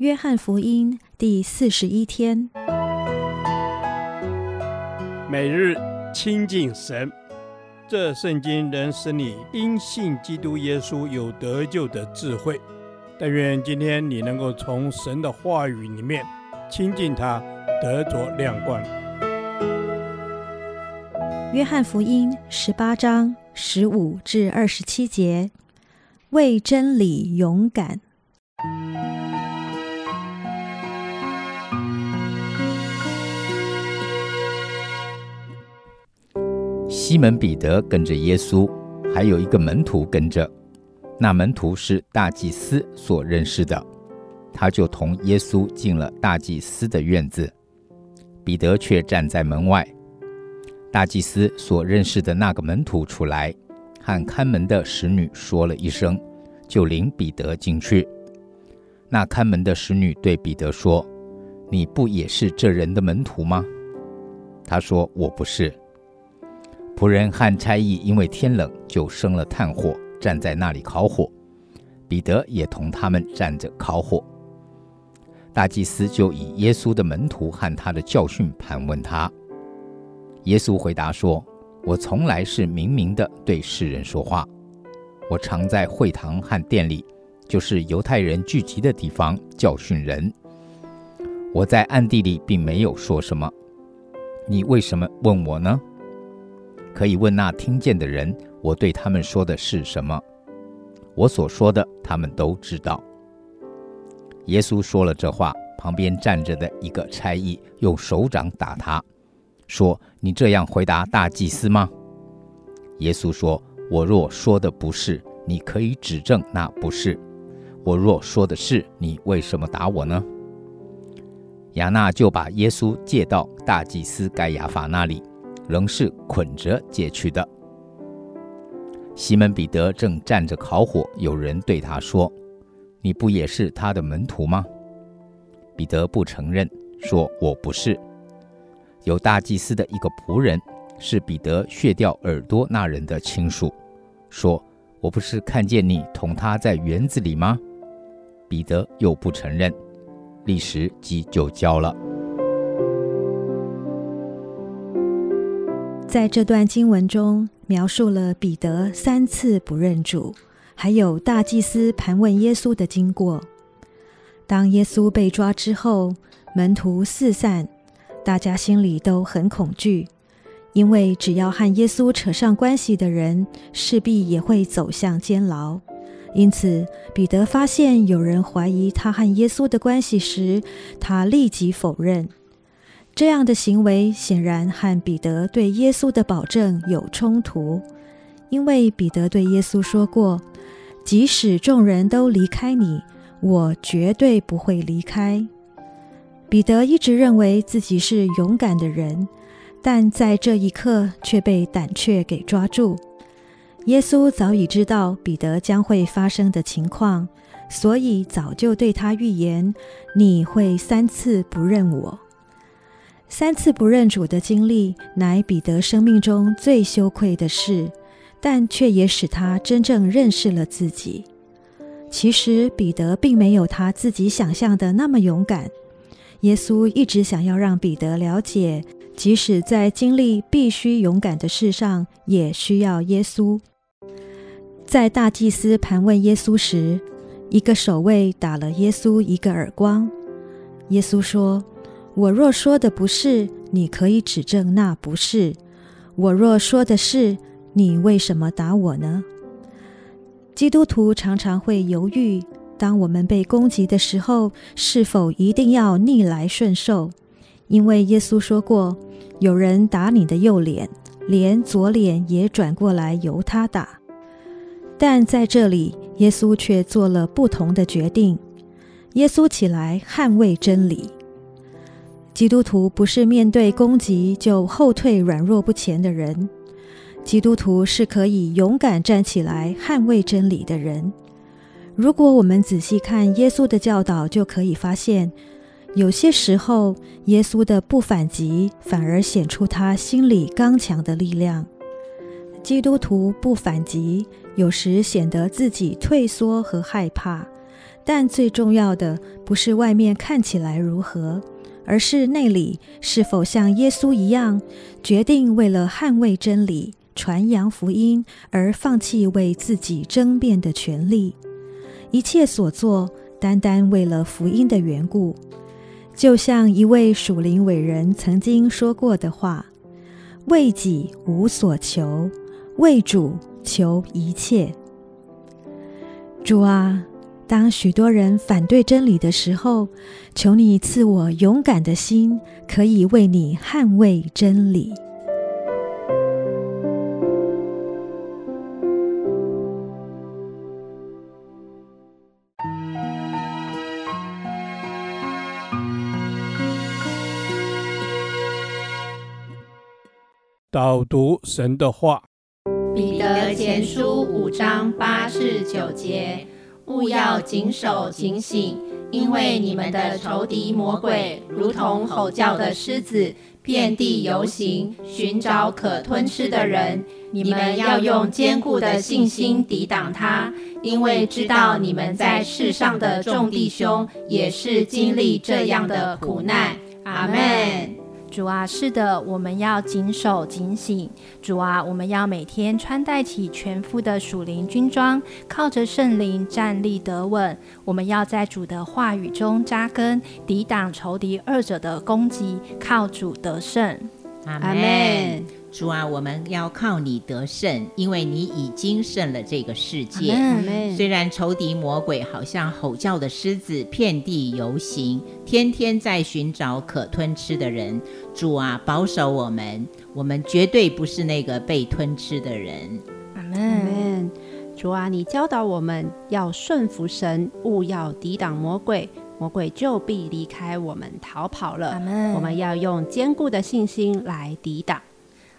约翰福音第四十一天，每日亲近神，这圣经能使你因信基督耶稣有得救的智慧。但愿今天你能够从神的话语里面亲近他，得着亮光。约翰福音十八章十五至二十七节，为真理勇敢。西门彼得跟着耶稣，还有一个门徒跟着。那门徒是大祭司所认识的，他就同耶稣进了大祭司的院子。彼得却站在门外。大祭司所认识的那个门徒出来，和看门的使女说了一声，就领彼得进去。那看门的使女对彼得说：“你不也是这人的门徒吗？”他说：“我不是。”仆人和差役因为天冷，就生了炭火，站在那里烤火。彼得也同他们站着烤火。大祭司就以耶稣的门徒和他的教训盘问他。耶稣回答说：“我从来是明明的对世人说话。我常在会堂和殿里，就是犹太人聚集的地方教训人。我在暗地里并没有说什么。你为什么问我呢？”可以问那听见的人，我对他们说的是什么？我所说的，他们都知道。耶稣说了这话，旁边站着的一个差役用手掌打他，说：“你这样回答大祭司吗？”耶稣说：“我若说的不是，你可以指证那不是；我若说的是，你为什么打我呢？”亚那就把耶稣借到大祭司盖亚法那里。仍是捆着解去的。西门彼得正站着烤火，有人对他说：“你不也是他的门徒吗？”彼得不承认，说：“我不是。”有大祭司的一个仆人，是彼得削掉耳朵那人的亲属，说：“我不是看见你同他在园子里吗？”彼得又不承认，立时即就交了。在这段经文中，描述了彼得三次不认主，还有大祭司盘问耶稣的经过。当耶稣被抓之后，门徒四散，大家心里都很恐惧，因为只要和耶稣扯上关系的人，势必也会走向监牢。因此，彼得发现有人怀疑他和耶稣的关系时，他立即否认。这样的行为显然和彼得对耶稣的保证有冲突，因为彼得对耶稣说过：“即使众人都离开你，我绝对不会离开。”彼得一直认为自己是勇敢的人，但在这一刻却被胆怯给抓住。耶稣早已知道彼得将会发生的情况，所以早就对他预言：“你会三次不认我。”三次不认主的经历，乃彼得生命中最羞愧的事，但却也使他真正认识了自己。其实彼得并没有他自己想象的那么勇敢。耶稣一直想要让彼得了解，即使在经历必须勇敢的事上，也需要耶稣。在大祭司盘问耶稣时，一个守卫打了耶稣一个耳光。耶稣说。我若说的不是，你可以指证那不是；我若说的是，你为什么打我呢？基督徒常常会犹豫，当我们被攻击的时候，是否一定要逆来顺受？因为耶稣说过，有人打你的右脸，连左脸也转过来由他打。但在这里，耶稣却做了不同的决定。耶稣起来捍卫真理。基督徒不是面对攻击就后退、软弱不前的人。基督徒是可以勇敢站起来捍卫真理的人。如果我们仔细看耶稣的教导，就可以发现，有些时候耶稣的不反击，反而显出他心里刚强的力量。基督徒不反击，有时显得自己退缩和害怕，但最重要的不是外面看起来如何，而是内里是否像耶稣一样，决定为了捍卫真理、传扬福音而放弃为自己争辩的权利。一切所做，单单为了福音的缘故。就像一位属灵伟人曾经说过的话：“为己无所求，为主求一切。”主啊，当许多人反对真理的时候，求你赐我勇敢的心，可以为你捍卫真理。导读神的话，彼得前书五章八至九节，务要谨守警醒，因为你们的仇敌魔鬼如同吼叫的狮子，遍地游行，寻找可吞吃的人。你们要用坚固的信心抵挡他，因为知道你们在世上的众弟兄也是经历这样的苦难。阿门。主啊，是的，我们要谨守警醒。主啊，我们要每天穿戴起全副的属灵军装，靠着圣灵站立得稳。我们要在主的话语中扎根，抵挡仇敌二者的攻击，靠主得胜。阿门。主啊，我们要靠你得胜，因为你已经胜了这个世界。虽然仇敌魔鬼好像吼叫的狮子，遍地游行，天天在寻找可吞吃的人。主啊，保守我们，我们绝对不是那个被吞吃的人。阿门。主啊，你教导我们要顺服神，勿要抵挡魔鬼，魔鬼就必离开我们逃跑了。我们要用坚固的信心来抵挡。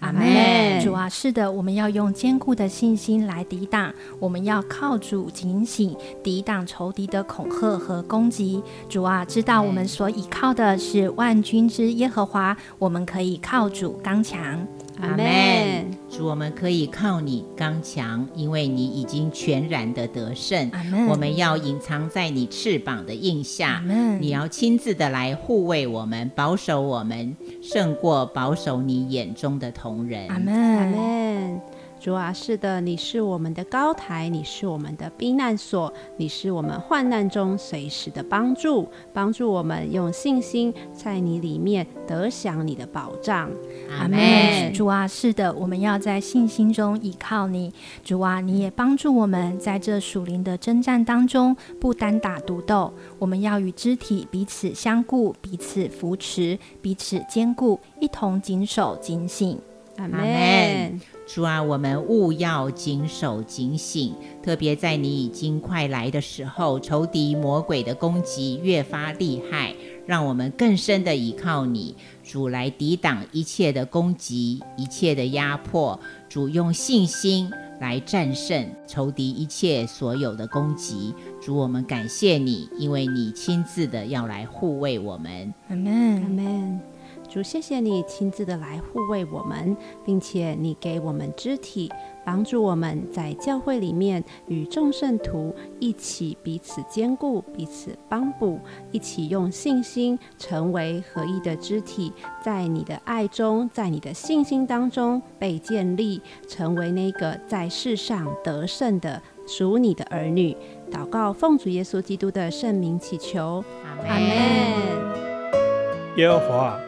阿门，主啊，是的，我们要用坚固的信心来抵挡，我们要靠主警醒，抵挡仇敌的恐吓和攻击。主啊，知道我们所依靠的是万军之耶和华，我们可以靠主刚强。阿门。主，我们可以靠你刚强，因为你已经全然的得胜。阿门。我们要隐藏在你翅膀的印下。阿门。你要亲自的来护卫我们，保守我们，胜过保守你眼中的同人。阿门。阿门。主啊，是的，你是我们的高台，你是我们的避难所，你是我们患难中随时的帮助，帮助我们用信心在你里面得享你的保障。阿门。主啊，是的，我们要在信心中依靠你。主啊，你也帮助我们在这属灵的征战当中不单打独斗，我们要与肢体彼此相顾，彼此扶持，彼此坚固，一同谨守警醒。阿门。主啊，我们务要谨守警醒，特别在你已经快来的时候，仇敌魔鬼的攻击越发厉害，让我们更深的依靠你，主来抵挡一切的攻击，一切的压迫。主用信心来战胜仇敌一切所有的攻击。主，我们感谢你，因为你亲自的要来护卫我们。阿门，阿门。主，谢谢你亲自的来护卫我们，并且你给我们肢体，帮助我们在教会里面与众圣徒一起彼此坚固、彼此帮补，一起用信心成为合一的肢体，在你的爱中，在你的信心当中被建立，成为那个在世上得胜的属你的儿女。祷告，奉主耶稣基督的圣名祈求，阿门。耶和华。